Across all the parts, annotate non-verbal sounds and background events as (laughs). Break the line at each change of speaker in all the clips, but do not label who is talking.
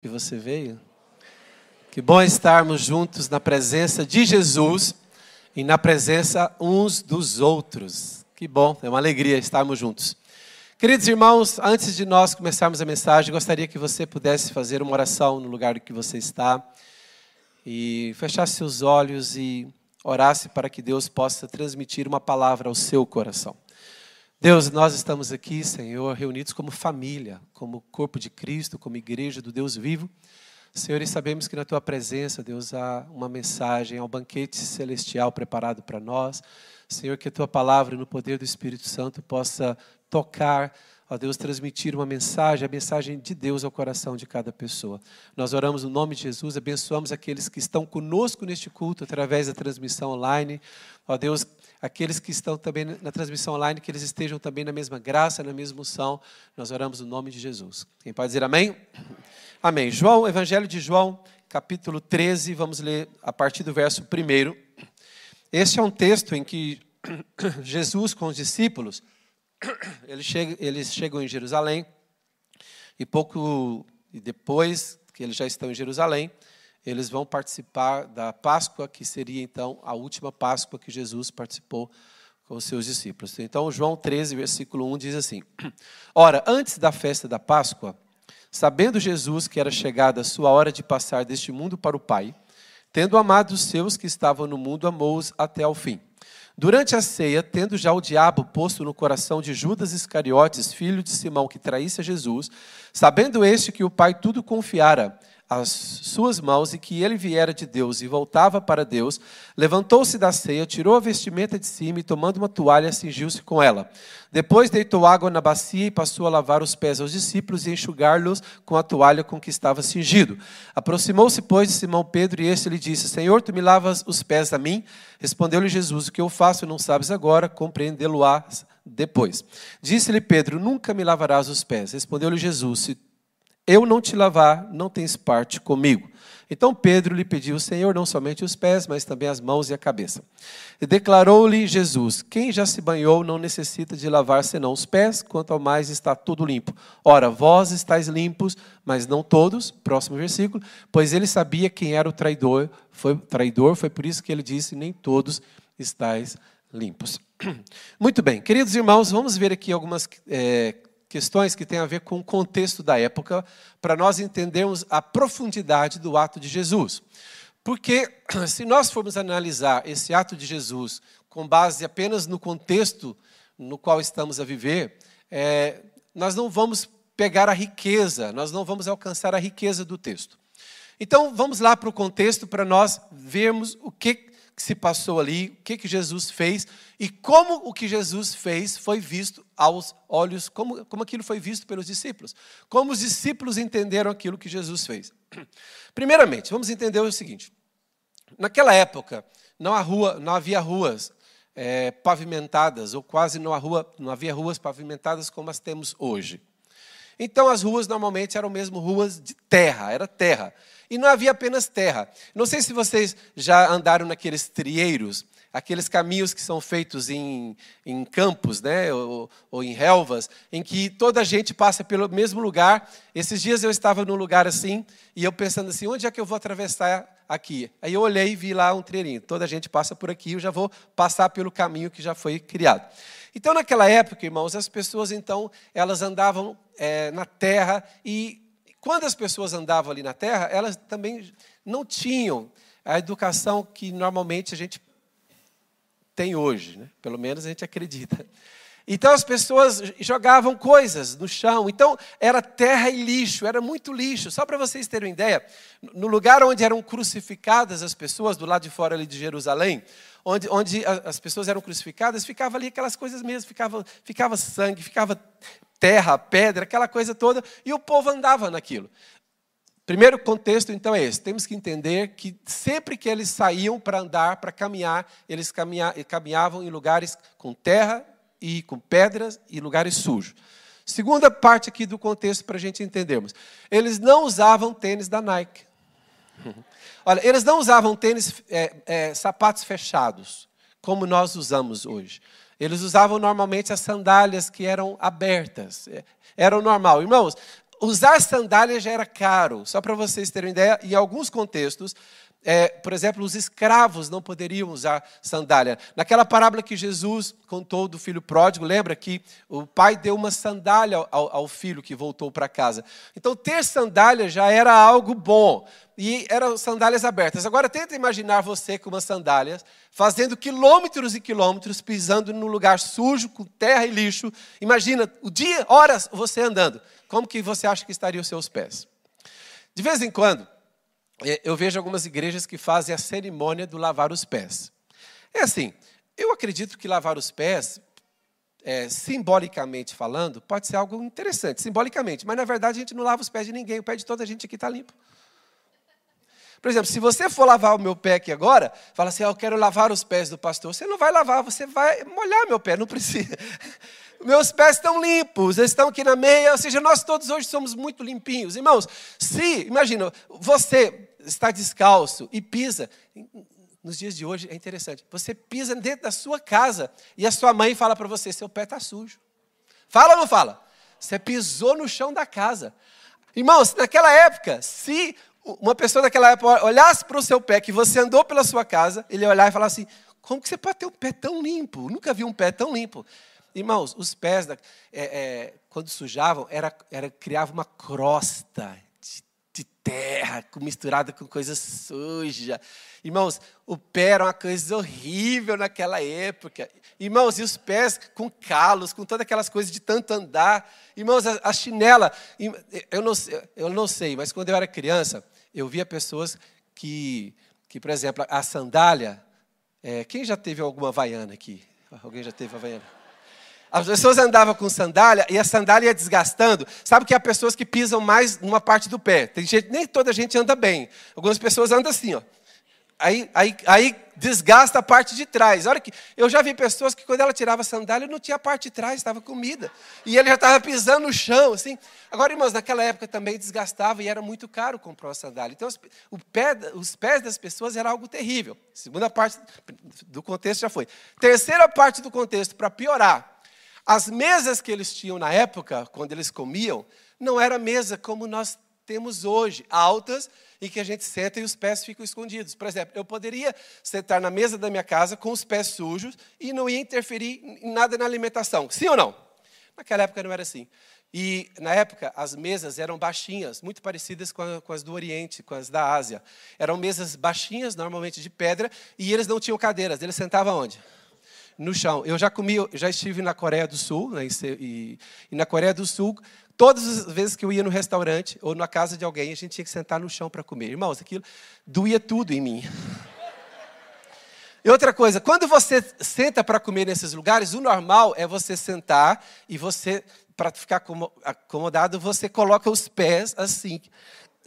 que você veio. Que bom estarmos juntos na presença de Jesus e na presença uns dos outros. Que bom, é uma alegria estarmos juntos. Queridos irmãos, antes de nós começarmos a mensagem, gostaria que você pudesse fazer uma oração no lugar que você está e fechasse seus olhos e orasse para que Deus possa transmitir uma palavra ao seu coração. Deus, nós estamos aqui, Senhor, reunidos como família, como corpo de Cristo, como igreja do Deus vivo. Senhor, e sabemos que na tua presença, Deus, há uma mensagem, há um banquete celestial preparado para nós. Senhor, que a tua palavra, no poder do Espírito Santo, possa tocar, ó Deus, transmitir uma mensagem, a mensagem de Deus ao coração de cada pessoa. Nós oramos no nome de Jesus, abençoamos aqueles que estão conosco neste culto através da transmissão online. Ó Deus, aqueles que estão também na transmissão online, que eles estejam também na mesma graça, na mesma unção. Nós oramos no nome de Jesus. Quem pode dizer amém? Amém. João, Evangelho de João, capítulo 13, vamos ler a partir do verso 1. Este é um texto em que (coughs) Jesus com os discípulos, (coughs) eles chegam, eles chegam em Jerusalém, e pouco depois que eles já estão em Jerusalém, eles vão participar da Páscoa, que seria então a última Páscoa que Jesus participou com os seus discípulos. Então, João 13, versículo 1 diz assim: (clears throat) Ora, antes da festa da Páscoa, sabendo Jesus que era chegada a sua hora de passar deste mundo para o Pai, tendo amado os seus que estavam no mundo, amou-os até ao fim. Durante a ceia, tendo já o diabo posto no coração de Judas Iscariotes, filho de Simão, que traísse a Jesus, sabendo este que o Pai tudo confiara as suas mãos e que ele viera de Deus e voltava para Deus, levantou-se da ceia, tirou a vestimenta de cima e, tomando uma toalha, cingiu-se com ela. Depois deitou água na bacia e passou a lavar os pés aos discípulos e enxugar-los com a toalha com que estava cingido. Aproximou-se, pois, de Simão Pedro e este lhe disse: Senhor, tu me lavas os pés a mim? Respondeu-lhe Jesus: O que eu faço não sabes agora, compreendê-lo-ás depois. Disse-lhe Pedro: Nunca me lavarás os pés. Respondeu-lhe Jesus: Se eu não te lavar, não tens parte comigo. Então Pedro lhe pediu Senhor não somente os pés, mas também as mãos e a cabeça. E declarou-lhe Jesus: Quem já se banhou não necessita de lavar senão os pés, quanto ao mais está tudo limpo. Ora, vós estáis limpos, mas não todos. Próximo versículo. Pois ele sabia quem era o traidor, foi traidor, foi por isso que ele disse: Nem todos estáis limpos. (clears throat) Muito bem, queridos irmãos, vamos ver aqui algumas é, questões que têm a ver com o contexto da época, para nós entendermos a profundidade do ato de Jesus. Porque, (clears throat) se nós formos analisar esse ato de Jesus com base apenas no contexto no qual estamos a viver, é, nós não vamos pegar a riqueza, nós não vamos alcançar a riqueza do texto. Então, vamos lá para o contexto para nós vermos o que que se passou ali, o que, que Jesus fez e como o que Jesus fez foi visto aos olhos, como, como aquilo foi visto pelos discípulos. Como os discípulos entenderam aquilo que Jesus fez. (clears throat) Primeiramente, vamos entender o seguinte: naquela época não, rua, não havia ruas é, pavimentadas, ou quase não, rua, não havia ruas pavimentadas como as temos hoje. Então as ruas normalmente eram mesmo ruas de terra, era terra. E não havia apenas terra. Não sei se vocês já andaram naqueles trieiros, aqueles caminhos que são feitos em, em campos, né, ou, ou, em relvas, em que toda a gente passa pelo mesmo lugar. Esses dias eu estava num lugar assim, e eu pensando assim, onde é que eu vou atravessar aqui? Aí eu olhei e vi lá um treirinho. Toda a gente passa por aqui, eu já vou passar pelo caminho que já foi criado. Então, naquela época, irmãos, as pessoas, então, elas andavam é, na terra e quando as pessoas andavam ali na terra, elas também não tinham a educação que normalmente a gente tem hoje, né? pelo menos a gente acredita. Então as pessoas jogavam coisas no chão. Então era terra e lixo, era muito lixo. Só para vocês terem uma ideia, no lugar onde eram crucificadas as pessoas, do lado de fora ali de Jerusalém, onde, onde as pessoas eram crucificadas, ficava ali aquelas coisas mesmo, ficava, ficava sangue, ficava terra, pedra, aquela coisa toda, e o povo andava naquilo. Primeiro contexto, então, é esse. Temos que entender que sempre que eles saíam para andar, para caminhar, eles caminhavam em lugares com terra e com pedras e lugares sujos. Segunda parte aqui do contexto para a gente entendermos. Eles não usavam tênis da Nike. (laughs) Olha, eles não usavam tênis, é, é, sapatos fechados, como nós usamos hoje. Eles usavam normalmente as sandálias que eram abertas. É, era o normal. Irmãos, usar sandália já era caro. Só para vocês terem ideia, em alguns contextos, é, por exemplo, os escravos não poderiam usar sandália. Naquela parábola que Jesus contou do filho pródigo, lembra que o pai deu uma sandália ao, ao filho que voltou para casa. Então, ter sandália já era algo bom. E eram sandálias abertas. Agora, tenta imaginar você com umas sandálias, fazendo quilômetros e quilômetros, pisando num lugar sujo, com terra e lixo. Imagina, o dia, horas, você andando. Como que você acha que estariam os seus pés? De vez em quando, é, eu vejo algumas igrejas que fazem a cerimônia do lavar os pés. É assim, eu acredito que lavar os pés, é, simbolicamente falando, pode ser algo interessante, simbolicamente, mas na verdade a gente não lava os pés de ninguém, o pé de toda a gente aqui está limpo. Por exemplo, se você for lavar o meu pé aqui agora, fala assim, ah, eu quero lavar os pés do pastor. Você não vai lavar, você vai molhar meu pé, não precisa. Meus pés estão limpos, eles estão aqui na meia, ou seja, nós todos hoje somos muito limpinhos. Irmãos, se, imagina, você está descalço e pisa, nos dias de hoje é interessante, você pisa dentro da sua casa e a sua mãe fala para você, seu pé está sujo. Fala ou não fala? Você pisou no chão da casa. Irmãos, naquela época, se uma pessoa daquela época olhasse para o seu pé, que você andou pela sua casa, ele ia olhar e falar assim: como que você pode ter um pé tão limpo? Nunca vi um pé tão limpo. Irmãos, os pés, da, é, é, quando sujavam, era, era, criava uma crosta de, de terra misturada com coisa suja. Irmãos, o pé era uma coisa horrível naquela época. Irmãos, e os pés com calos, com todas aquelas coisas de tanto andar. Irmãos, a, a chinela, eu não, eu não sei, mas quando eu era criança, eu via pessoas que, que por exemplo, a sandália. É, quem já teve alguma vaiana aqui? Alguém já teve a vaiana? As pessoas andavam com sandália e a sandália ia desgastando. Sabe que há pessoas que pisam mais numa parte do pé. Tem gente, nem toda gente anda bem. Algumas pessoas andam assim, ó. Aí, aí, aí desgasta a parte de trás. Olha que eu já vi pessoas que quando ela tirava a sandália não tinha a parte de trás, estava comida. E ele já estava pisando no chão, assim. Agora, irmãos, naquela época também desgastava e era muito caro comprar uma sandália. Então, o pé, os pés das pessoas era algo terrível. Segunda parte do contexto já foi. Terceira parte do contexto, para piorar. As mesas que eles tinham na época, quando eles comiam, não era mesa como nós temos hoje, altas, e que a gente senta e os pés ficam escondidos. Por exemplo, eu poderia sentar na mesa da minha casa com os pés sujos e não ia interferir em nada na alimentação. Sim ou não? Naquela época não era assim. E, na época, as mesas eram baixinhas, muito parecidas com, a, com, as do Oriente, com as da Ásia. Eram mesas baixinhas, normalmente de pedra, e eles não tinham cadeiras. Eles sentavam onde? No chão. Eu já comi, já estive na Coreia do Sul, né, e, e, na Coreia do Sul, todas as vezes que eu ia no restaurante ou na casa de alguém, a gente tinha que sentar no chão para comer. Irmãos, aquilo doía tudo em mim. E outra coisa, quando você senta para comer nesses lugares, o normal é você sentar e você, para ficar acomodado, você coloca os pés assim.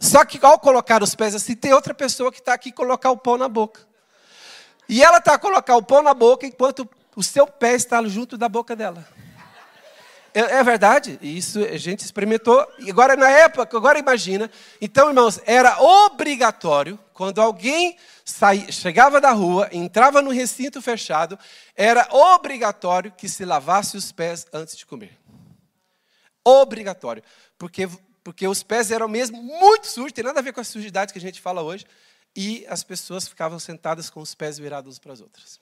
Só que ao colocar os pés assim, tem outra pessoa que está aqui colocar o pão na boca. E ela está a colocar o pão na boca enquanto o seu pé está junto da boca dela. É, é, verdade, isso a gente experimentou. Agora, na época, agora imagina. Então, irmãos, era obrigatório, quando alguém saía, chegava da rua, entrava no recinto fechado, era obrigatório que se lavasse os pés antes de comer. Obrigatório. Porque, porque os pés eram mesmo muito sujos, tem nada a ver com a sujidade que a gente fala hoje, e as pessoas ficavam sentadas com os pés virados para as outras.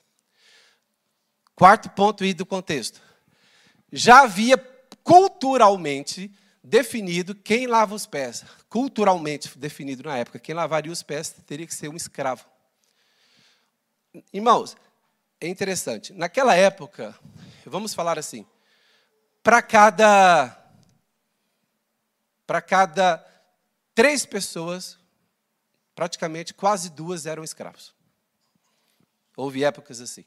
Quarto ponto aí do contexto. Já havia culturalmente definido quem lava os pés. Culturalmente definido na época, quem lavaria os pés teria que ser um escravo. Irmãos, é interessante. Naquela época, vamos falar assim, para cada para cada três pessoas, praticamente quase duas eram escravos. Houve épocas assim.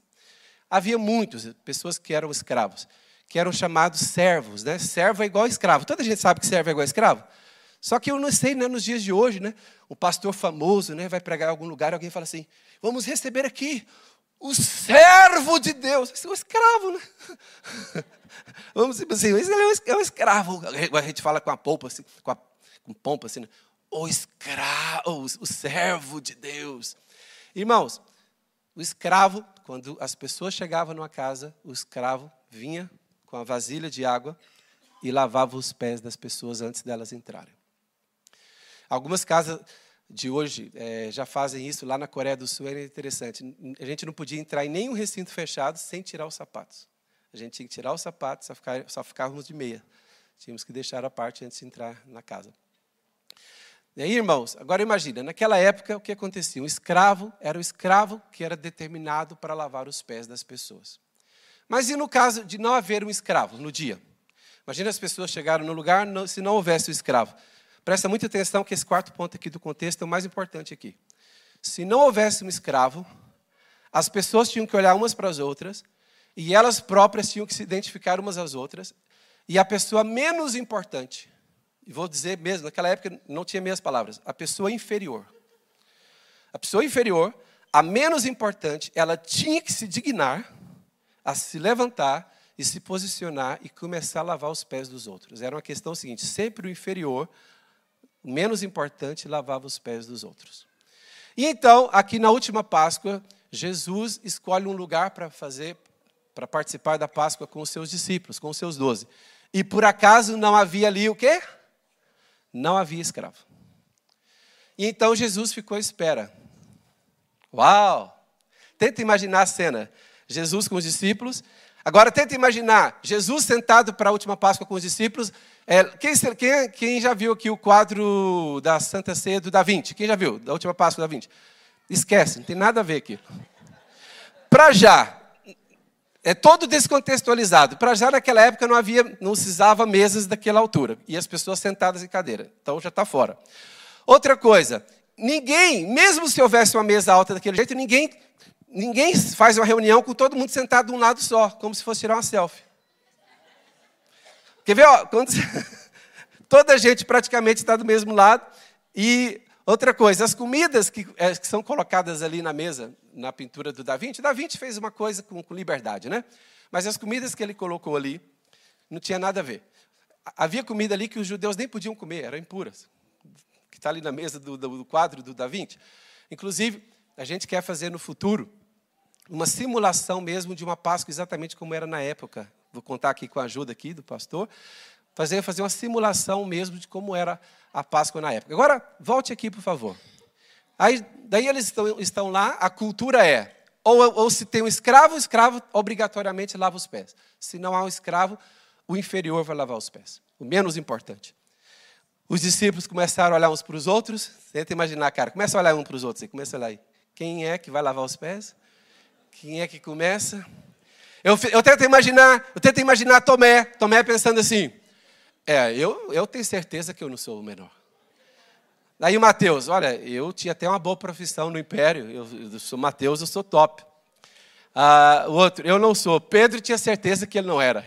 Havia muitas pessoas que eram escravos, que eram chamados servos, né? Servo é igual escravo. Toda gente sabe que servo é igual escravo. Só que eu não sei, né, nos dias de hoje, né, o pastor famoso, né, vai pregar em algum lugar, alguém fala assim: "Vamos receber aqui o servo de Deus". Esse é um escravo, né? (laughs) Vamos dizer assim, esse é um escravo. A gente fala com a pompa assim, com, a, com pompa assim, né? o escravo, o servo de Deus. Irmãos, o escravo, quando as pessoas chegavam numa casa, o escravo vinha com a vasilha de água e lavava os pés das pessoas antes delas entrarem. Algumas casas de hoje é, já fazem isso, lá na Coreia do Sul é interessante. A gente não podia entrar em nenhum recinto fechado sem tirar os sapatos. A gente tinha que tirar os sapatos, só, ficar, só ficávamos de meia. Tínhamos que deixar a parte antes de entrar na casa. E aí, irmãos, agora imagina, naquela época o que acontecia? Um escravo era o escravo que era determinado para lavar os pés das pessoas. Mas e no caso de não haver um escravo no dia? Imagina as pessoas chegaram no lugar se não houvesse o escravo. Presta muita atenção que esse quarto ponto aqui do contexto é o mais importante aqui. Se não houvesse um escravo, as pessoas tinham que olhar umas para as outras e elas próprias tinham que se identificar umas às outras. E a pessoa menos importante, e vou dizer mesmo, naquela época não tinha meias palavras, a pessoa inferior. A pessoa inferior, a menos importante, ela tinha que se dignar a se levantar e se posicionar e começar a lavar os pés dos outros. Era uma questão seguinte: sempre o inferior o menos importante lavava os pés dos outros. E então, aqui na última Páscoa, Jesus escolhe um lugar para fazer, para participar da Páscoa com os seus discípulos, com os seus doze. E por acaso não havia ali o quê? Não havia escravo. E então Jesus ficou à espera. Uau! Tenta imaginar a cena. Jesus com os discípulos. Agora tenta imaginar Jesus sentado para a última Páscoa com os discípulos é, quem, quem, quem, já viu aqui o quadro da Santa Ceia do Da Vinci? Quem já viu? Da última Páscoa da Vinci? Esquece, não tem nada a ver aqui. Para já, é todo descontextualizado. Para já, naquela época, não havia, não se usava mesas daquela altura. E as pessoas sentadas em cadeira. Então já está fora. Outra coisa, ninguém, mesmo se houvesse uma mesa alta daquele jeito, ninguém, ninguém faz uma reunião com todo mundo sentado de um lado só, como se fosse tirar uma selfie. Quer ver? Ó, quando... (laughs) Toda a gente praticamente está do mesmo lado. E outra coisa, as comidas que, é, que, são colocadas ali na mesa, na pintura do Da Vinci, Da Vinci fez uma coisa com, com liberdade, né? Mas as comidas que ele colocou ali não tinha nada a ver. Havia comida ali que os judeus nem podiam comer, eram impuras. Que está ali na mesa do, do, do quadro do Da Vinci. Inclusive, a gente quer fazer no futuro uma simulação mesmo de uma Páscoa exatamente como era na época vou contar aqui com a ajuda aqui do pastor, fazer, fazer uma simulação mesmo de como era a Páscoa na época. Agora, volte aqui, por favor. Aí, daí eles estão, estão lá, a cultura é, ou, ou se tem um escravo, o escravo obrigatoriamente lava os pés. Se não há um escravo, o inferior vai lavar os pés, o menos importante. Os discípulos começaram a olhar uns para os outros. Tenta imaginar, cara. Começa a olhar um para os outros. Aí, começa a olhar aí. Quem é que vai lavar os pés? Quem é que começa? Eu, eu tento imaginar, eu tento imaginar Tomé, Tomé pensando assim, é, eu, eu tenho certeza que eu não sou o menor. Daí o Mateus, olha, eu tinha até uma boa profissão no Império, eu, eu sou Mateus, eu sou top. Ah, o outro, eu não sou. Pedro tinha certeza que ele não era.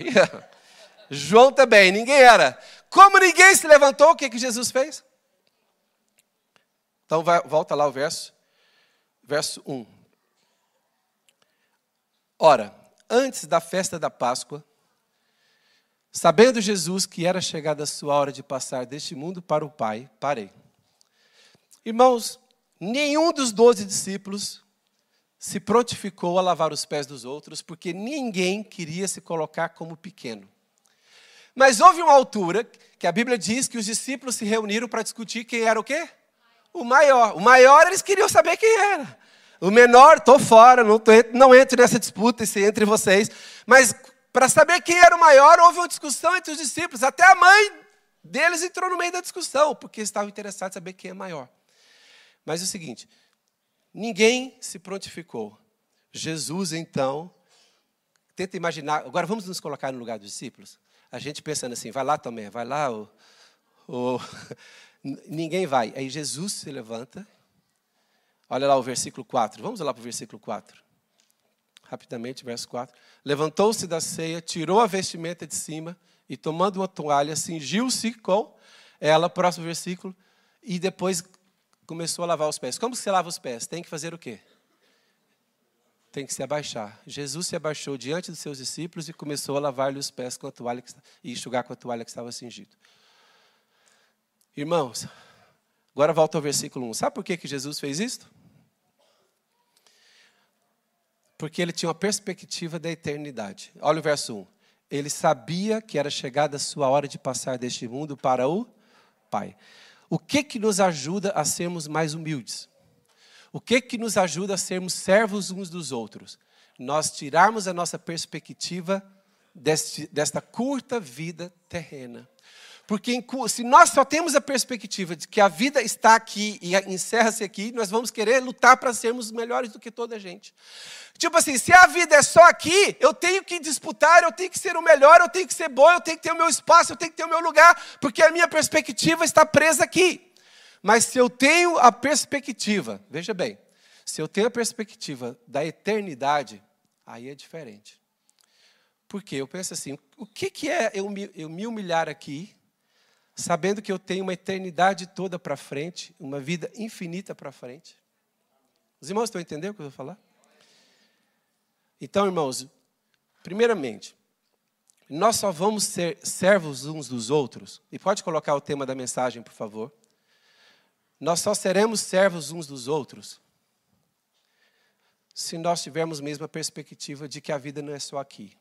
(laughs) João também, ninguém era. Como ninguém se levantou, o que, que Jesus fez? Então vai, volta lá o verso, verso 1. Ora, antes da festa da Páscoa, sabendo Jesus que era chegada a sua hora de passar deste mundo para o Pai, parei. Irmãos, nenhum dos doze discípulos se prontificou a lavar os pés dos outros, porque ninguém queria se colocar como pequeno. Mas houve uma altura que a Bíblia diz que os discípulos se reuniram para discutir quem era o quê? O maior. O maior eles queriam saber quem era. O menor, estou fora, não, tô, não entro nessa disputa entre vocês. Mas para saber quem era o maior, houve uma discussão entre os discípulos. Até a mãe deles entrou no meio da discussão, porque estavam interessados em saber quem é maior. Mas é o seguinte: ninguém se prontificou. Jesus, então, tenta imaginar. Agora vamos nos colocar no lugar dos discípulos. A gente pensando assim, vai lá também, vai lá. O, o... (laughs) Ninguém vai. Aí Jesus se levanta Olha lá o versículo 4. Vamos lá para o versículo 4. Rapidamente, verso 4. Levantou-se da ceia, tirou a vestimenta de cima e, tomando uma toalha, cingiu-se com ela, próximo versículo, e depois começou a lavar os pés. Como se lava os pés? Tem que fazer o quê? Tem que se abaixar. Jesus se abaixou diante dos seus discípulos e começou a lavar-lhe os pés com a toalha que, e enxugar com a toalha que estava cingido. Irmãos, agora volta ao versículo 1. Sabe por que, que Jesus fez isso? Porque ele tinha uma perspectiva da eternidade. Olha o verso 1. Ele sabia que era chegada a sua hora de passar deste mundo para o Pai. O que que nos ajuda a sermos mais humildes? O que que nos ajuda a sermos servos uns dos outros? Nós tirarmos a nossa perspectiva deste, desta curta vida terrena. Porque se nós só temos a perspectiva de que a vida está aqui e encerra-se aqui, nós vamos querer lutar para sermos melhores do que toda a gente. Tipo assim, se a vida é só aqui, eu tenho que disputar, eu tenho que ser o melhor, eu tenho que ser bom, eu tenho que ter o meu espaço, eu tenho que ter o meu lugar, porque a minha perspectiva está presa aqui. Mas se eu tenho a perspectiva, veja bem, se eu tenho a perspectiva da eternidade, aí é diferente. Porque eu penso assim, o que, que é eu me, eu me humilhar aqui sabendo que eu tenho uma eternidade toda para frente, uma vida infinita para frente. Os irmãos estão entendendo o que eu vou falar? Então, irmãos, primeiramente, nós só vamos ser servos uns dos outros, e pode colocar o tema da mensagem, por favor. Nós só seremos servos uns dos outros se nós tivermos mesmo a perspectiva de que a vida não é só aqui.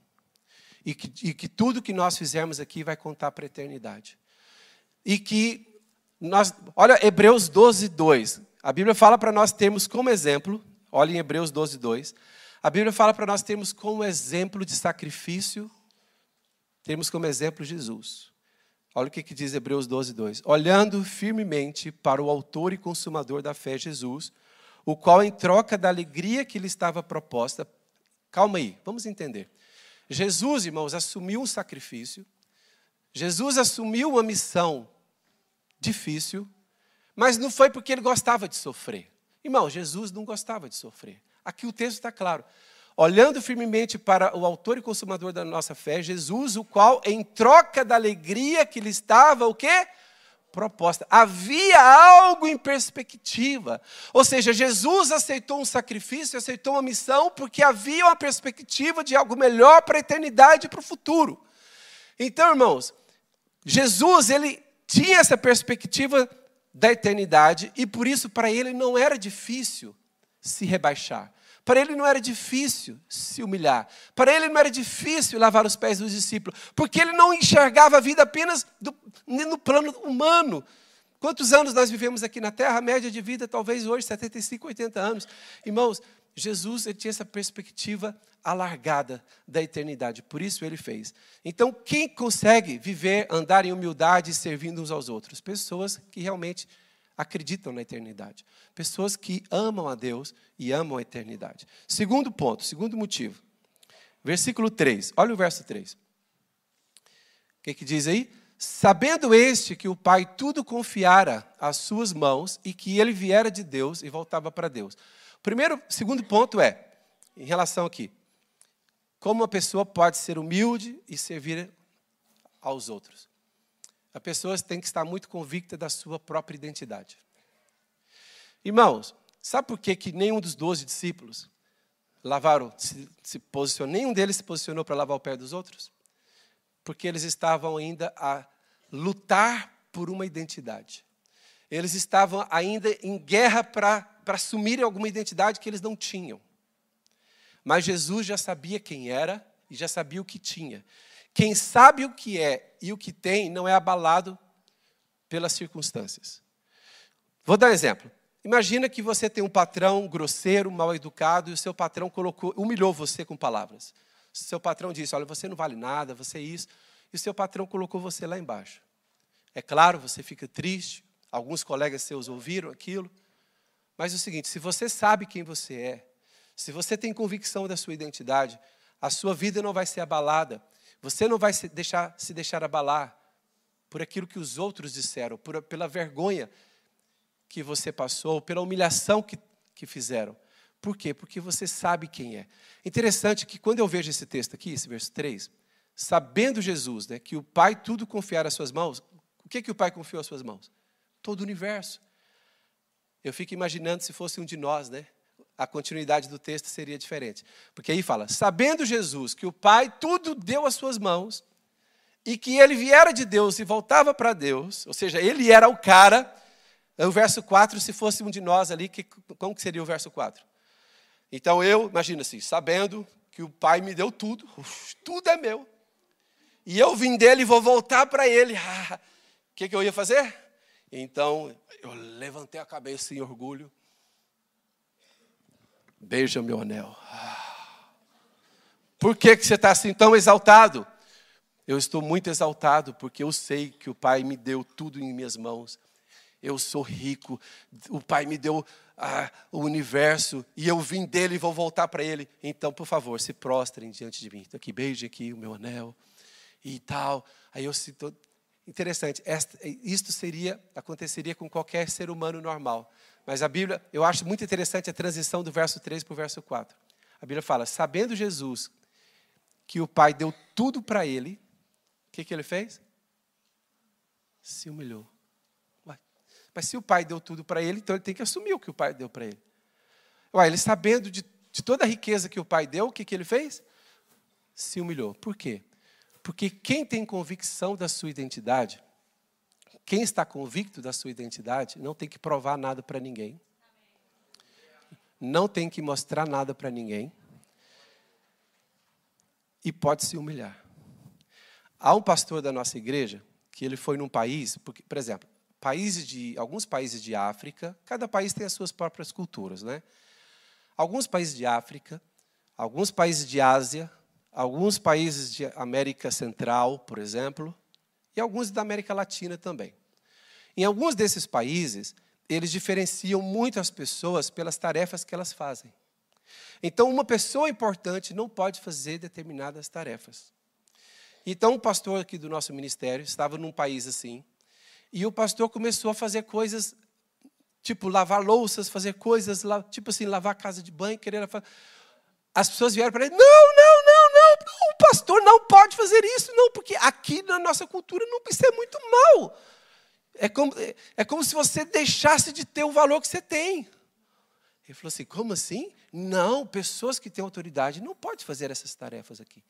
E que, e que tudo que nós fizermos aqui vai contar para a eternidade e que nós, olha Hebreus 12, 2. A Bíblia fala para nós termos como exemplo, olha em Hebreus 12, 2. A Bíblia fala para nós termos como exemplo de sacrifício, temos como exemplo Jesus. Olha o que, que diz Hebreus 12, 2. Olhando firmemente para o autor e consumador da fé, Jesus, o qual, em troca da alegria que lhe estava proposta, calma aí, vamos entender. Jesus, irmãos, assumiu um sacrifício, Jesus assumiu uma missão difícil, mas não foi porque ele gostava de sofrer. Irmão, Jesus não gostava de sofrer. Aqui o texto está claro. Olhando firmemente para o autor e consumador da nossa fé, Jesus, o qual, em troca da alegria que lhe estava, o quê? Proposta. Havia algo em perspectiva. Ou seja, Jesus aceitou um sacrifício, aceitou uma missão, porque havia uma perspectiva de algo melhor para a eternidade e para o futuro. Então, irmãos, Jesus, ele tinha essa perspectiva da eternidade e por isso para ele não era difícil se rebaixar. Para ele não era difícil se humilhar. Para ele não era difícil lavar os pés dos discípulos, porque ele não enxergava a vida apenas do, no plano humano. Quantos anos nós vivemos aqui na Terra? A média de vida talvez hoje 75, 80 anos. Irmãos, Jesus ele tinha essa perspectiva alargada da eternidade, por isso ele fez. Então, quem consegue viver, andar em humildade, servindo uns aos outros? Pessoas que realmente acreditam na eternidade. Pessoas que amam a Deus e amam a eternidade. Segundo ponto, segundo motivo. Versículo 3. Olha o verso 3. O que, que diz aí? Sabendo este que o Pai tudo confiara às suas mãos e que ele viera de Deus e voltava para Deus. Primeiro, segundo ponto é, em relação aqui, como uma pessoa pode ser humilde e servir aos outros. A pessoa tem que estar muito convicta da sua própria identidade. Irmãos, sabe por que, que nenhum dos doze discípulos lavaram, se, se posicionou, nenhum deles se posicionou para lavar o pé dos outros? Porque eles estavam ainda a lutar por uma identidade. Eles estavam ainda em guerra para para assumirem alguma identidade que eles não tinham. Mas Jesus já sabia quem era e já sabia o que tinha. Quem sabe o que é e o que tem não é abalado pelas circunstâncias. Vou dar um exemplo. Imagina que você tem um patrão grosseiro, mal educado, e o seu patrão colocou, humilhou você com palavras. Seu patrão disse: Olha, você não vale nada, você é isso. E o seu patrão colocou você lá embaixo. É claro, você fica triste. Alguns colegas seus ouviram aquilo. Mas é o seguinte: se você sabe quem você é, se você tem convicção da sua identidade, a sua vida não vai ser abalada. Você não vai se deixar, se deixar abalar por aquilo que os outros disseram, por, pela vergonha que você passou, pela humilhação que, que fizeram. Por quê? Porque você sabe quem é. Interessante que quando eu vejo esse texto aqui, esse verso 3, sabendo Jesus, né, que o Pai tudo confiar às suas mãos, o que, que o Pai confiou às suas mãos? Todo o universo. Eu fico imaginando se fosse um de nós, né? A continuidade do texto seria diferente. Porque aí fala: sabendo Jesus que o Pai tudo deu às suas mãos, e que ele viera de Deus e voltava para Deus, ou seja, ele era o cara. O verso 4, se fosse um de nós ali, que, como que seria o verso 4? Então eu, imagina assim, sabendo que o Pai me deu tudo, tudo é meu. e eu vim dele e vou voltar para ele. (laughs) O ah, que, que eu ia fazer? Então, eu levantei a cabeça em orgulho. Beija meu anel. Por que, que você está assim tão exaltado? Eu estou muito exaltado porque eu sei que o Pai me deu tudo em minhas mãos. Eu sou rico, o Pai me deu ah, o universo e eu vim dele e vou voltar para ele. Então, por favor, se prostrem diante de mim. Então, aqui, beije aqui o meu anel e tal. Aí eu sinto interessante. Esta, isto seria aconteceria com qualquer ser humano normal. Mas a Bíblia, eu acho muito interessante a transição do verso 3 para o verso 4. A Bíblia fala: sabendo Jesus que o Pai deu tudo para ele, o que, que ele fez? Se humilhou. Ué, mas se o Pai deu tudo para ele, então ele tem que assumir o que o Pai deu para ele. Ué, ele sabendo de, de toda a riqueza que o Pai deu, o que, que ele fez? Se humilhou. Por quê? Porque quem tem convicção da sua identidade, quem está convicto da sua identidade, não tem que provar nada para ninguém. Não tem que mostrar nada para ninguém. E pode se humilhar. Há um pastor da nossa igreja que ele foi num país, porque, por exemplo, países de alguns países de África, cada país tem as suas próprias culturas, né? Alguns países de África, alguns países de Ásia, alguns países de América Central, por exemplo, e alguns da América Latina também. Em alguns desses países, eles diferenciam muito as pessoas pelas tarefas que elas fazem. Então, uma pessoa importante não pode fazer determinadas tarefas. Então, um pastor aqui do nosso ministério estava num país assim, e o pastor começou a fazer coisas, tipo lavar louças, fazer coisas, tipo assim, lavar a casa de banho, querer. As pessoas vieram para ele: não, o pastor não pode fazer isso, não, porque aqui na nossa cultura não, isso é muito mal. É como, é como se você deixasse de ter o valor que você tem. Ele falou assim: como assim? Não, pessoas que têm autoridade não podem fazer essas tarefas aqui.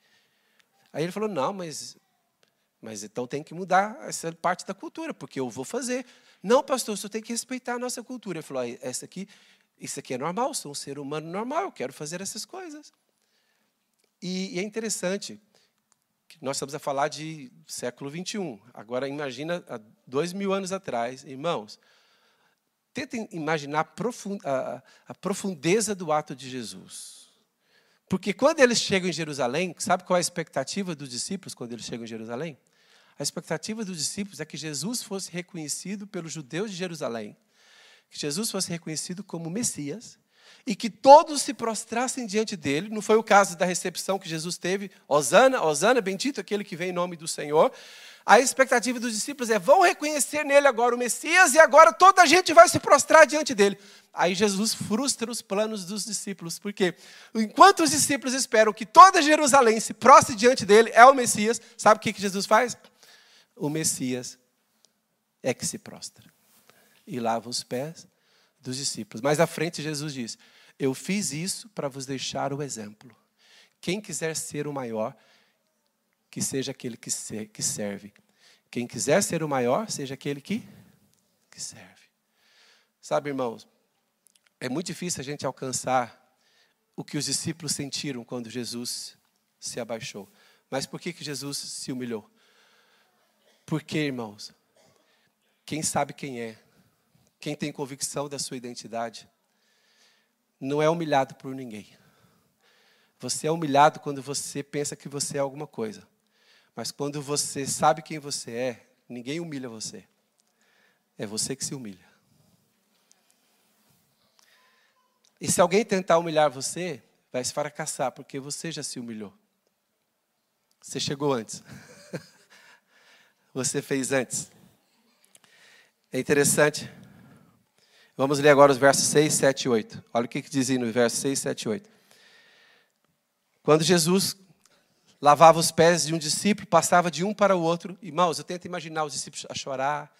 Aí ele falou: não, mas, mas então tem que mudar essa parte da cultura, porque eu vou fazer. Não, pastor, você tem que respeitar a nossa cultura. Ele falou: essa aqui, isso aqui é normal, sou um ser humano normal, eu quero fazer essas coisas. E, e é interessante que nós estamos a falar de século 21. Agora, imagina há dois mil anos atrás, irmãos. Tentem imaginar a profundeza do ato de Jesus. Porque quando eles chegam em Jerusalém, sabe qual é a expectativa dos discípulos quando eles chegam em Jerusalém? A expectativa dos discípulos é que Jesus fosse reconhecido pelos judeus de Jerusalém, que Jesus fosse reconhecido como Messias e que todos se prostrassem diante dele. Não foi o caso da recepção que Jesus teve. Osana, Osana, bendito aquele que vem em nome do Senhor. A expectativa dos discípulos é: vão reconhecer nele agora o Messias e agora toda a gente vai se prostrar diante dele. Aí Jesus frustra os planos dos discípulos, porque enquanto os discípulos esperam que toda Jerusalém se prostre diante dele, é o Messias, sabe o que Jesus faz? O Messias é que se prostra e lava os pés dos discípulos. Mais à frente, Jesus diz: Eu fiz isso para vos deixar o exemplo. Quem quiser ser o maior, que seja aquele que, que serve. Quem quiser ser o maior, seja aquele que, que serve. Sabe, irmãos, é muito difícil a gente alcançar o que os discípulos sentiram quando Jesus se abaixou. Mas por que, que Jesus se humilhou? Porque, irmãos, quem sabe quem é, quem tem convicção da sua identidade, não é humilhado por ninguém. Você é humilhado quando você pensa que você é alguma coisa. Mas quando você sabe quem você é, ninguém humilha você. É você que se humilha. E se alguém tentar humilhar você, vai se fracassar, porque você já se humilhou. Você chegou antes. (laughs) você fez antes. É interessante Vamos ler agora os versos 6, 7 e 8. Olha o que, dizia no verso 6, 7 e 8. Quando Jesus lavava os pés de um discípulo, passava de um para o outro. Irmãos, eu tento imaginar os discípulos a chorar,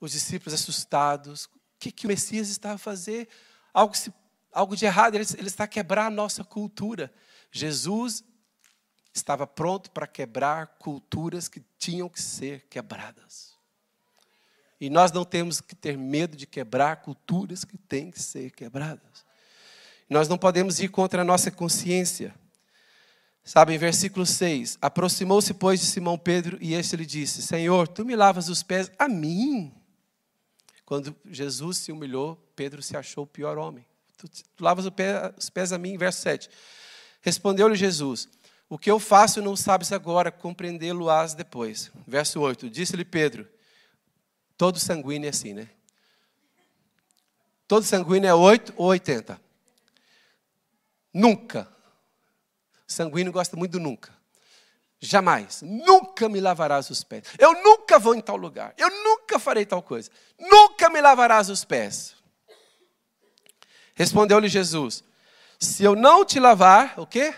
os discípulos assustados. O que, que o Messias estava a fazer? Algo, algo de errado, ele, ele está a quebrar a nossa cultura. Jesus estava pronto para quebrar culturas que tinham que ser quebradas. E nós não temos que ter medo de quebrar culturas que têm que ser quebradas. Nós não podemos ir contra a nossa consciência. Sabe, em versículo 6, aproximou-se, pois, de Simão Pedro, e este lhe disse: Senhor, tu me lavas os pés a mim. Quando Jesus se humilhou, Pedro se achou o pior homem. Tu, tu lavas os pés a mim, verso 7. Respondeu-lhe Jesus: O que eu faço não sabes agora, compreendê-lo-ás depois. Verso 8: Disse-lhe Pedro: Todo sanguíneo é assim, né? Todo sanguíneo é 8 ou 80? Nunca Sanguíneo gosta muito do nunca. Jamais. Nunca me lavarás os pés. Eu nunca vou em tal lugar. Eu nunca farei tal coisa. Nunca me lavarás os pés. Respondeu-lhe Jesus: Se eu não te lavar, o quê?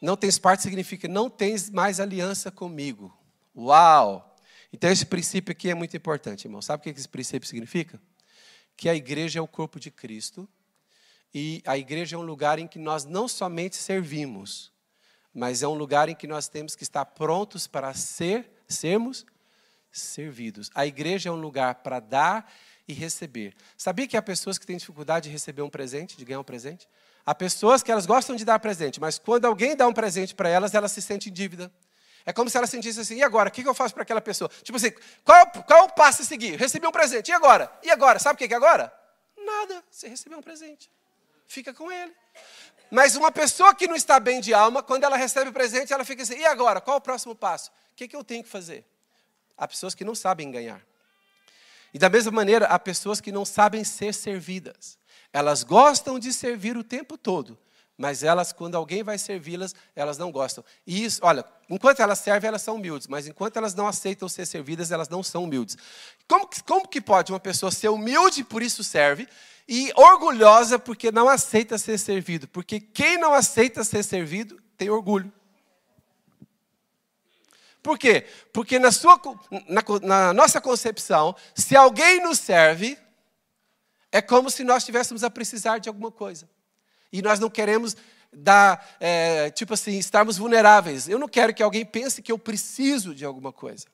Não tens parte significa não tens mais aliança comigo. Uau! Então esse princípio aqui é muito importante, irmão. Sabe o que esse princípio significa? Que a igreja é o corpo de Cristo e a igreja é um lugar em que nós não somente servimos, mas é um lugar em que nós temos que estar prontos para ser, sermos servidos. A igreja é um lugar para dar e receber. Sabia que há pessoas que têm dificuldade de receber um presente, de ganhar um presente? Há pessoas que elas gostam de dar presente, mas quando alguém dá um presente para elas, elas se sentem em dívida. É como se ela sentisse assim, e agora? O que eu faço para aquela pessoa? Tipo assim, qual, qual é o passo a seguir? Recebi um presente, e agora? E agora? Sabe o que é agora? Nada, você recebeu um presente fica com ele. Mas uma pessoa que não está bem de alma, quando ela recebe o presente, ela fica assim: e agora? Qual o próximo passo? O que, que eu tenho que fazer? Há pessoas que não sabem ganhar. E da mesma maneira, há pessoas que não sabem ser servidas. Elas gostam de servir o tempo todo, mas elas, quando alguém vai servi-las, elas não gostam. E isso, olha, enquanto elas servem, elas são humildes, mas enquanto elas não aceitam ser servidas, elas não são humildes. Como, como que pode uma pessoa ser humilde por isso serve, e orgulhosa porque não aceita ser servido. Porque quem não aceita ser servido tem orgulho. Por quê? Porque na, sua, na, na nossa concepção, se alguém nos serve, é como se nós tivéssemos a precisar de alguma coisa. E nós não queremos dar, é, tipo assim, estarmos vulneráveis. Eu não quero que alguém pense que eu preciso de alguma coisa.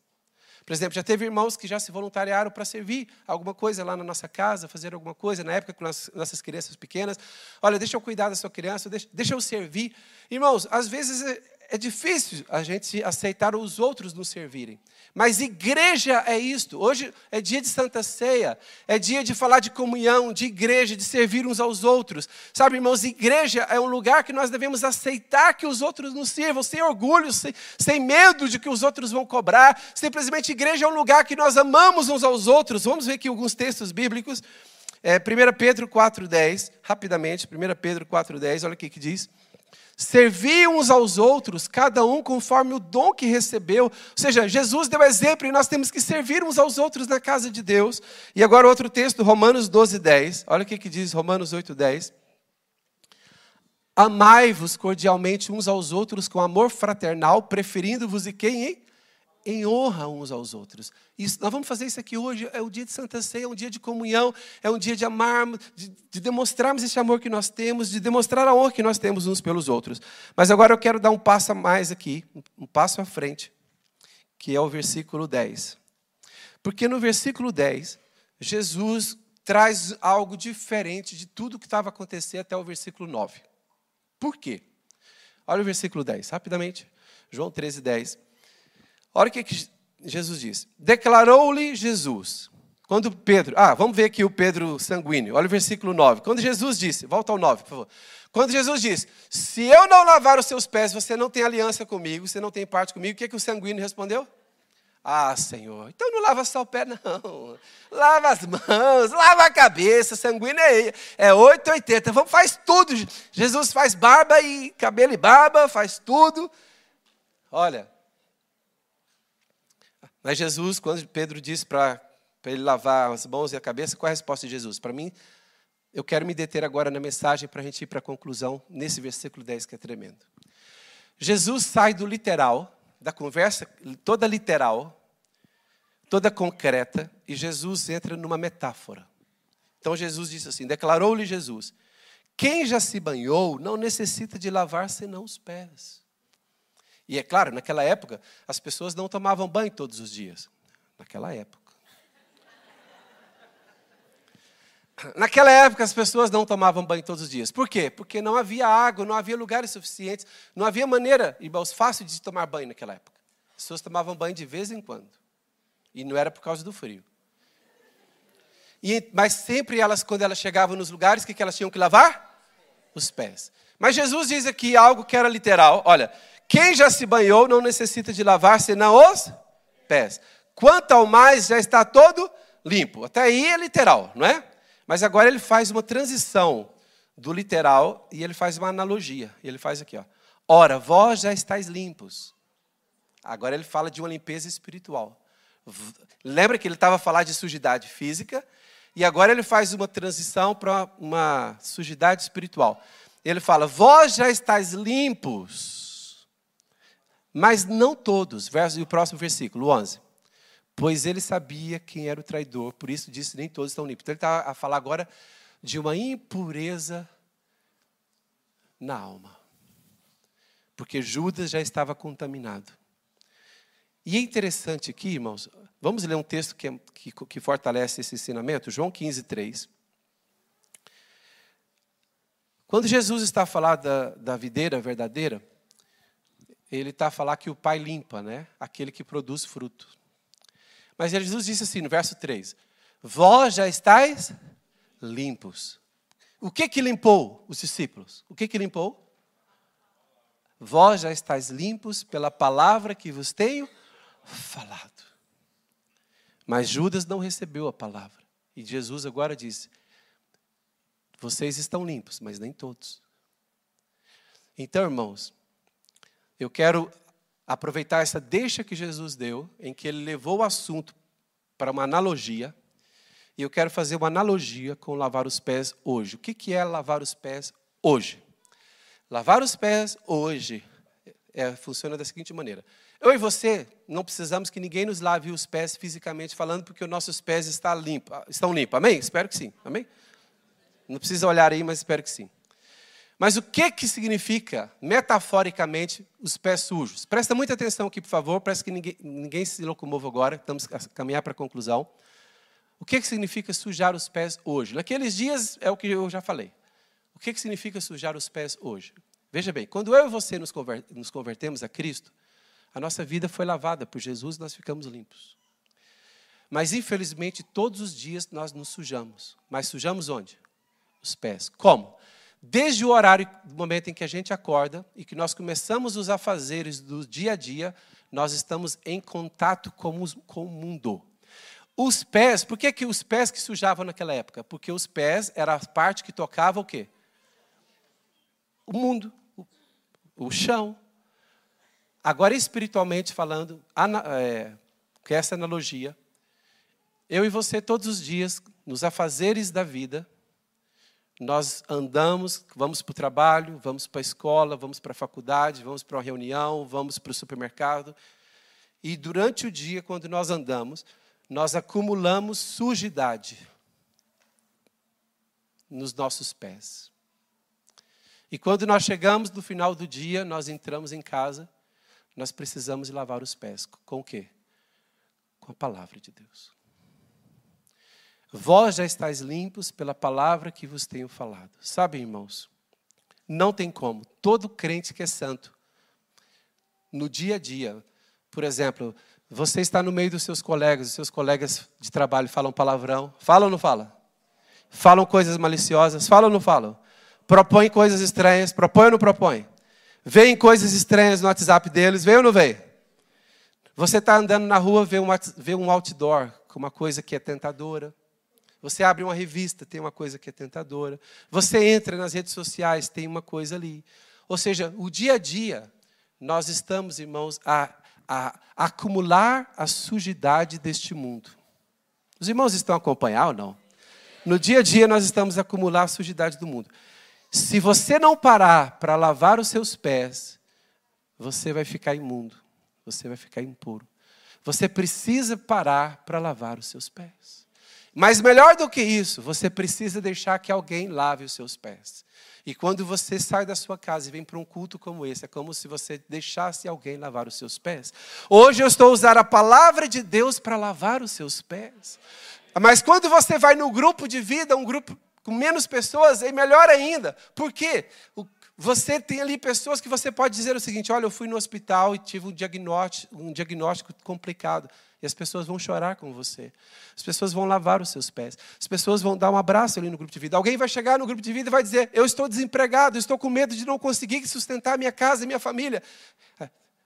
Por exemplo, já teve irmãos que já se voluntariaram para servir alguma coisa lá na nossa casa, fazer alguma coisa, na época com as nossas crianças pequenas. Olha, deixa eu cuidar da sua criança, deixa, deixa eu servir. Irmãos, às vezes é, difícil a gente aceitar os outros nos servirem. Mas igreja é isto. Hoje é dia de Santa Ceia, é dia de falar de comunhão, de igreja, de servir uns aos outros. Sabe, irmãos, igreja é um lugar que nós devemos aceitar que os outros nos sirvam, sem orgulho, sem, sem medo de que os outros vão cobrar. Simplesmente, igreja é um lugar que nós amamos uns aos outros. Vamos ver aqui alguns textos bíblicos. É, 1 Pedro 4,10, rapidamente, 1 Pedro 4,10, olha o que diz. Serviam uns aos outros, cada um conforme o dom que recebeu. Ou seja, Jesus deu exemplo e nós temos que servir uns aos outros na casa de Deus. E agora outro texto, Romanos 12, 10. Olha o que, que diz Romanos 8, 10. Amai-vos cordialmente uns aos outros com amor fraternal, preferindo-vos e quem, hein? Em honra uns aos outros. Isso, nós vamos fazer isso aqui hoje. É o dia de Santa Ceia, é um dia de comunhão, é um dia de amarmos, de, de, demonstrarmos esse amor que nós temos, de demonstrar a honra que nós temos uns pelos outros. Mas agora eu quero dar um passo a mais aqui, um passo à frente, que é o versículo 10. Porque no versículo 10, Jesus traz algo diferente de tudo que estava acontecendo até o versículo 9. Por quê? Olha o versículo 10, rapidamente. João 13, 10. Olha o que, Jesus diz. Declarou-lhe Jesus. Quando Pedro, ah, vamos ver aqui o Pedro sanguíneo. Olha o versículo 9. Quando Jesus disse, volta ao 9, por favor. Quando Jesus disse: Se eu não lavar os seus pés, você não tem aliança comigo, você não tem parte comigo, o que, é que o sanguíneo respondeu? Ah, Senhor, então não lava só o pé, não. Lava as mãos, lava a cabeça, sanguíneo é, é 880. Vamos, faz tudo. Jesus faz barba e cabelo e barba, faz tudo. Olha, mas Jesus, quando Pedro disse para ele lavar as mãos e a cabeça, qual é a resposta de Jesus? Para mim, eu quero me deter agora na mensagem para a gente ir para a conclusão nesse versículo 10 que é tremendo. Jesus sai do literal, da conversa toda literal, toda concreta, e Jesus entra numa metáfora. Então Jesus disse assim: declarou-lhe Jesus: quem já se banhou não necessita de lavar senão os pés. E é claro, naquela época, as pessoas não tomavam banho todos os dias. Naquela época. Naquela época as pessoas não tomavam banho todos os dias. Por quê? Porque não havia água, não havia lugares suficientes, não havia maneira, irmãos, fácil de tomar banho naquela época. As pessoas tomavam banho de vez em quando. E não era por causa do frio. E, mas sempre elas, quando elas chegavam nos lugares, o que, que elas tinham que lavar? Os pés. Mas Jesus diz aqui algo que era literal. Olha, quem já se banhou não necessita de lavar senão os pés. Quanto ao mais já está todo limpo. Até aí é literal, não é? Mas agora ele faz uma transição do literal e ele faz uma analogia. Ele faz aqui, ó. Ora, vós já estáis limpos. Agora ele fala de uma limpeza espiritual. Lembra que ele estava a falar de sujidade física e agora ele faz uma transição para uma sujidade espiritual. Ele fala: Vós já estáis limpos, mas não todos. Verso, e o próximo versículo, 11 pois ele sabia quem era o traidor, por isso disse: nem todos estão limpos. Então ele está a falar agora de uma impureza na alma, porque Judas já estava contaminado. E é interessante aqui, irmãos, vamos ler um texto que, é, que, que fortalece esse ensinamento, João 15, 3. Quando Jesus está a falar da, da videira verdadeira, ele está a falar que o Pai limpa, né? Aquele que produz fruto. Mas Jesus disse assim no verso 3: Vós já estáis limpos. O que que limpou os discípulos? O que que limpou? Vós já estáis limpos pela palavra que vos tenho falado. Mas Judas não recebeu a palavra. E Jesus agora disse: Vocês estão limpos, mas nem todos. Então, irmãos, eu quero aproveitar essa deixa que Jesus deu, em que ele levou o assunto para uma analogia, e eu quero fazer uma analogia com lavar os pés hoje. O que é lavar os pés hoje? Lavar os pés hoje é, funciona da seguinte maneira. Eu e você não precisamos que ninguém nos lave os pés fisicamente falando, porque os nossos pés estão limpos. Estão limpos. Amém? Espero que sim. Amém? Não precisa olhar aí, mas espero que sim. Mas o que, que significa, metaforicamente, os pés sujos? Presta muita atenção aqui, por favor, parece que ninguém, ninguém se locomove agora, estamos a caminhar para a conclusão. O que, que significa sujar os pés hoje? Naqueles dias é o que eu já falei. O que, que significa sujar os pés hoje? Veja bem, quando eu e você nos, nos convertemos a Cristo, a nossa vida foi lavada por Jesus e nós ficamos limpos. Mas, infelizmente, todos os dias nós nos sujamos. Mas sujamos onde? Os pés. Como? Desde o horário, do momento em que a gente acorda e que nós começamos os afazeres do dia a dia, nós estamos em contato com, os, com o mundo. Os pés, por que, que os pés que sujavam naquela época? Porque os pés era a parte que tocava o quê? O mundo, o, o chão. Agora, espiritualmente falando, é, com essa analogia, eu e você todos os dias, nos afazeres da vida, nós andamos, vamos para o trabalho, vamos para a escola, vamos para a faculdade, vamos para uma reunião, vamos para o supermercado. E durante o dia, quando nós andamos, nós acumulamos sujidade nos nossos pés. E quando nós chegamos no final do dia, nós entramos em casa, nós precisamos lavar os pés. Com o quê? Com a palavra de Deus. Vós já estáis limpos pela palavra que vos tenho falado. Sabe, irmãos, não tem como. Todo crente que é santo, no dia a dia, por exemplo, você está no meio dos seus colegas, os seus colegas de trabalho falam palavrão. Falam ou não falam? Falam coisas maliciosas? Falam ou não falam? Propõem coisas estranhas? Propõem ou não propõem? Veem coisas estranhas no WhatsApp deles? Vê ou não vê? Você está andando na rua, vê um, vê um outdoor com uma coisa que é tentadora. Você abre uma revista, tem uma coisa que é tentadora. Você entra nas redes sociais, tem uma coisa ali. Ou seja, o dia a dia, nós estamos, irmãos, a, a, acumular a sujidade deste mundo. Os irmãos estão a acompanhar ou não? No dia a dia, nós estamos a acumular a sujidade do mundo. Se você não parar para lavar os seus pés, você vai ficar imundo, você vai ficar impuro. Você precisa parar para lavar os seus pés. Mas melhor do que isso, você precisa deixar que alguém lave os seus pés. E quando você sai da sua casa e vem para um culto como esse, é como se você deixasse alguém lavar os seus pés. Hoje eu estou usar a palavra de Deus para lavar os seus pés. Mas quando você vai no grupo de vida, um grupo com menos pessoas, é melhor ainda. Por quê? Você tem ali pessoas que você pode dizer o seguinte: olha, eu fui no hospital e tive um diagnóstico, um diagnóstico complicado. E as pessoas vão chorar com você. As pessoas vão lavar os seus pés. As pessoas vão dar um abraço ali no grupo de vida. Alguém vai chegar no grupo de vida e vai dizer: Eu estou desempregado, estou com medo de não conseguir sustentar minha casa e minha família.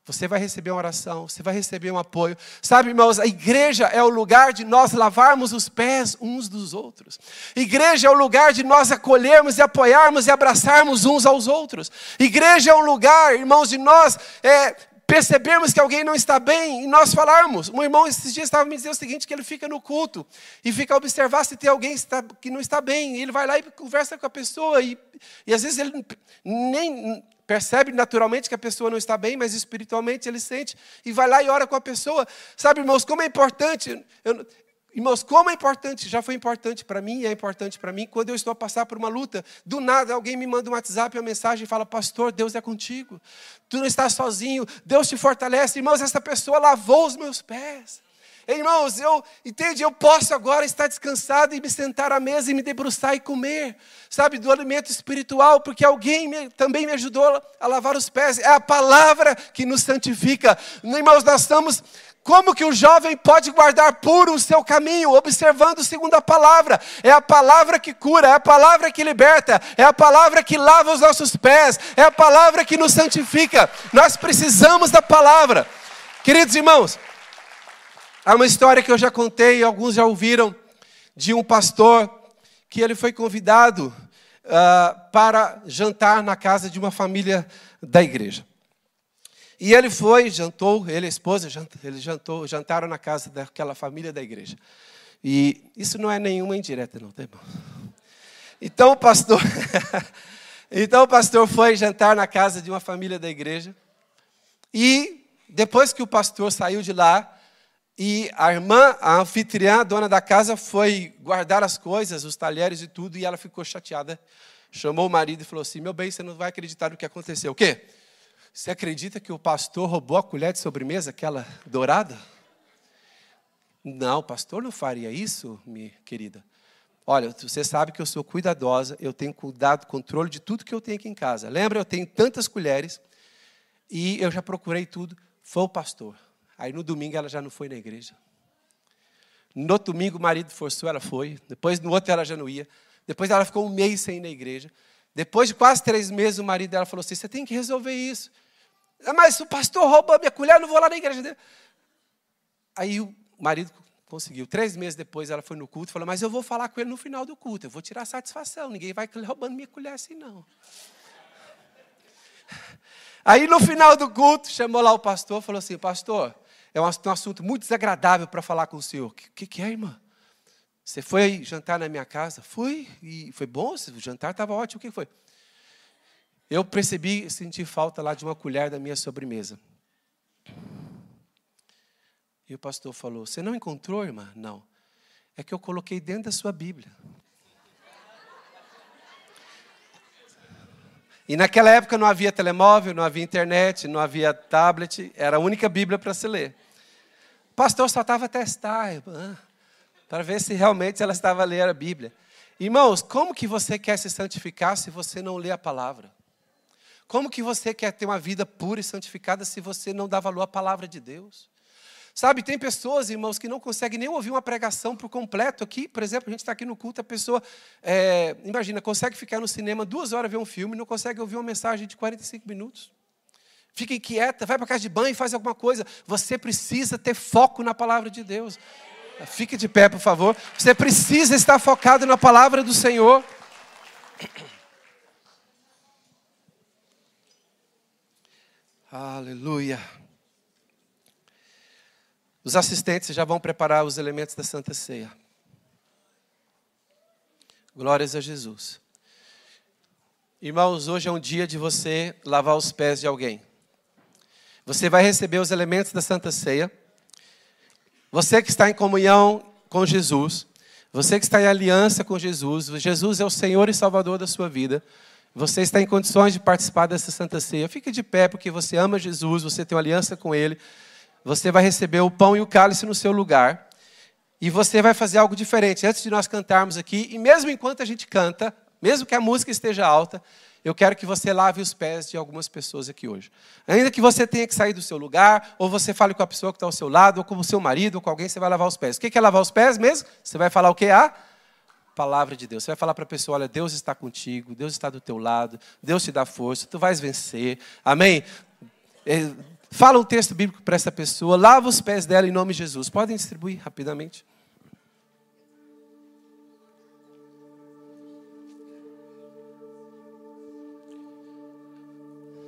Você vai receber uma oração, você vai receber um apoio. Sabe, irmãos, a igreja é o lugar de nós lavarmos os pés uns dos outros. Igreja é o lugar de nós acolhermos e apoiarmos e abraçarmos uns aos outros. Igreja é um lugar, irmãos, de nós é, percebermos que alguém não está bem e nós falarmos. Um irmão esses dias estava me dizendo o seguinte, que ele fica no culto e fica a observar se tem alguém que não está bem. Ele vai lá e conversa com a pessoa e, e às vezes ele nem percebe naturalmente que a pessoa não está bem, mas espiritualmente ele sente e vai lá e ora com a pessoa. Sabe, irmãos, como é importante. Eu, Irmãos, como é importante, já foi importante para mim e é importante para mim, quando eu estou a passar por uma luta, do nada alguém me manda um WhatsApp, uma mensagem e fala: Pastor, Deus é contigo, tu não estás sozinho, Deus te fortalece. Irmãos, essa pessoa lavou os meus pés. Irmãos, eu entende, eu posso agora estar descansado e me sentar à mesa e me debruçar e comer, sabe, do alimento espiritual, porque alguém me, também me ajudou a lavar os pés. É a palavra que nos santifica. Irmãos, nós estamos como que o jovem pode guardar puro o seu caminho, observando segundo a palavra? É a palavra que cura, é a palavra que liberta, é a palavra que lava os nossos pés, é a palavra que nos santifica. Nós precisamos da palavra. Queridos irmãos, há uma história que eu já contei, alguns já ouviram, de um pastor que ele foi convidado uh, para jantar na casa de uma família da igreja. E ele foi, jantou, ele e a esposa, ele jantou, jantaram na casa daquela família da igreja. E isso não é nenhuma indireta, não, tá bom? Então o pastor, (laughs) então o pastor foi jantar na casa de uma família da igreja. E depois que o pastor saiu de lá, e a irmã, a anfitriã, a dona da casa, foi guardar as coisas, os talheres e tudo, e ela ficou chateada. Chamou o marido e falou assim: Meu bem, você não vai acreditar no que aconteceu. O quê? Você acredita que o pastor roubou a colher de sobremesa, aquela dourada? Não, o pastor não faria isso, minha querida. Olha, você sabe que eu sou cuidadosa, eu tenho cuidado, controle de tudo que eu tenho aqui em casa. Lembra, eu tenho tantas colheres e eu já procurei tudo. Foi o pastor. Aí no domingo ela já não foi na igreja. No domingo o marido forçou, ela foi. Depois no outro ela já não ia. Depois ela ficou um mês sem ir na igreja. Depois de quase três meses, o marido dela falou assim: Você tem que resolver isso. Ah, mas o pastor roubou a minha colher, eu não vou lá na igreja dele. Aí o marido conseguiu. Três meses depois ela foi no culto e falou: Mas eu vou falar com ele no final do culto, eu vou tirar satisfação, ninguém vai roubando minha colher assim, não. Aí no final do culto, chamou lá o pastor falou assim: Pastor, é um assunto muito desagradável para falar com o senhor. O que, que, é, irmã? Você foi jantar na minha casa? Fui, e foi bom, o jantar estava ótimo. O que foi? Eu percebi, senti falta lá de uma colher da minha sobremesa. E o pastor falou: Você não encontrou, irmã? Não. É que eu coloquei dentro da sua Bíblia. E naquela época não havia telemóvel, não havia internet, não havia tablet, era a única Bíblia para se ler. O pastor só estava testar, para ver se realmente ela estava a ler a Bíblia. Irmãos, como que você quer se santificar se você não lê a palavra? Como que você quer ter uma vida pura e santificada se você não dá valor à palavra de Deus? Sabe, tem pessoas, irmãos, que não conseguem nem ouvir uma pregação por completo aqui. Por exemplo, a gente está aqui no culto, a pessoa, é, imagina, consegue ficar no cinema duas horas ver um filme, não consegue ouvir uma mensagem de 45 minutos. Fica inquieta, vai para casa de banho e faz alguma coisa. Você precisa ter foco na palavra de Deus. Fique de pé, por favor. Você precisa estar focado na palavra do Senhor. Aleluia. Os assistentes já vão preparar os elementos da Santa Ceia. Glórias a Jesus. Irmãos, hoje é um dia de você lavar os pés de alguém. Você vai receber os elementos da Santa Ceia. Você que está em comunhão com Jesus, você que está em aliança com Jesus, Jesus é o Senhor e Salvador da sua vida. Você está em condições de participar dessa Santa Ceia. Fique de pé porque você ama Jesus, você tem uma aliança com Ele. Você vai receber o pão e o cálice no seu lugar. E você vai fazer algo diferente. Antes de nós cantarmos aqui, e mesmo enquanto a gente canta, mesmo que a música esteja alta, eu quero que você lave os pés de algumas pessoas aqui hoje. Ainda que você tenha que sair do seu lugar, ou você fale com a pessoa que está ao seu lado, ou com o seu marido, ou com alguém, você vai lavar os pés. O que é lavar os pés mesmo? Você vai falar o que? A palavra de Deus. Você vai falar para a pessoa: olha, Deus está contigo, Deus está do teu lado, Deus te dá força, tu vais vencer. Amém? Fala um texto bíblico para essa pessoa, lava os pés dela em nome de Jesus. Podem distribuir rapidamente.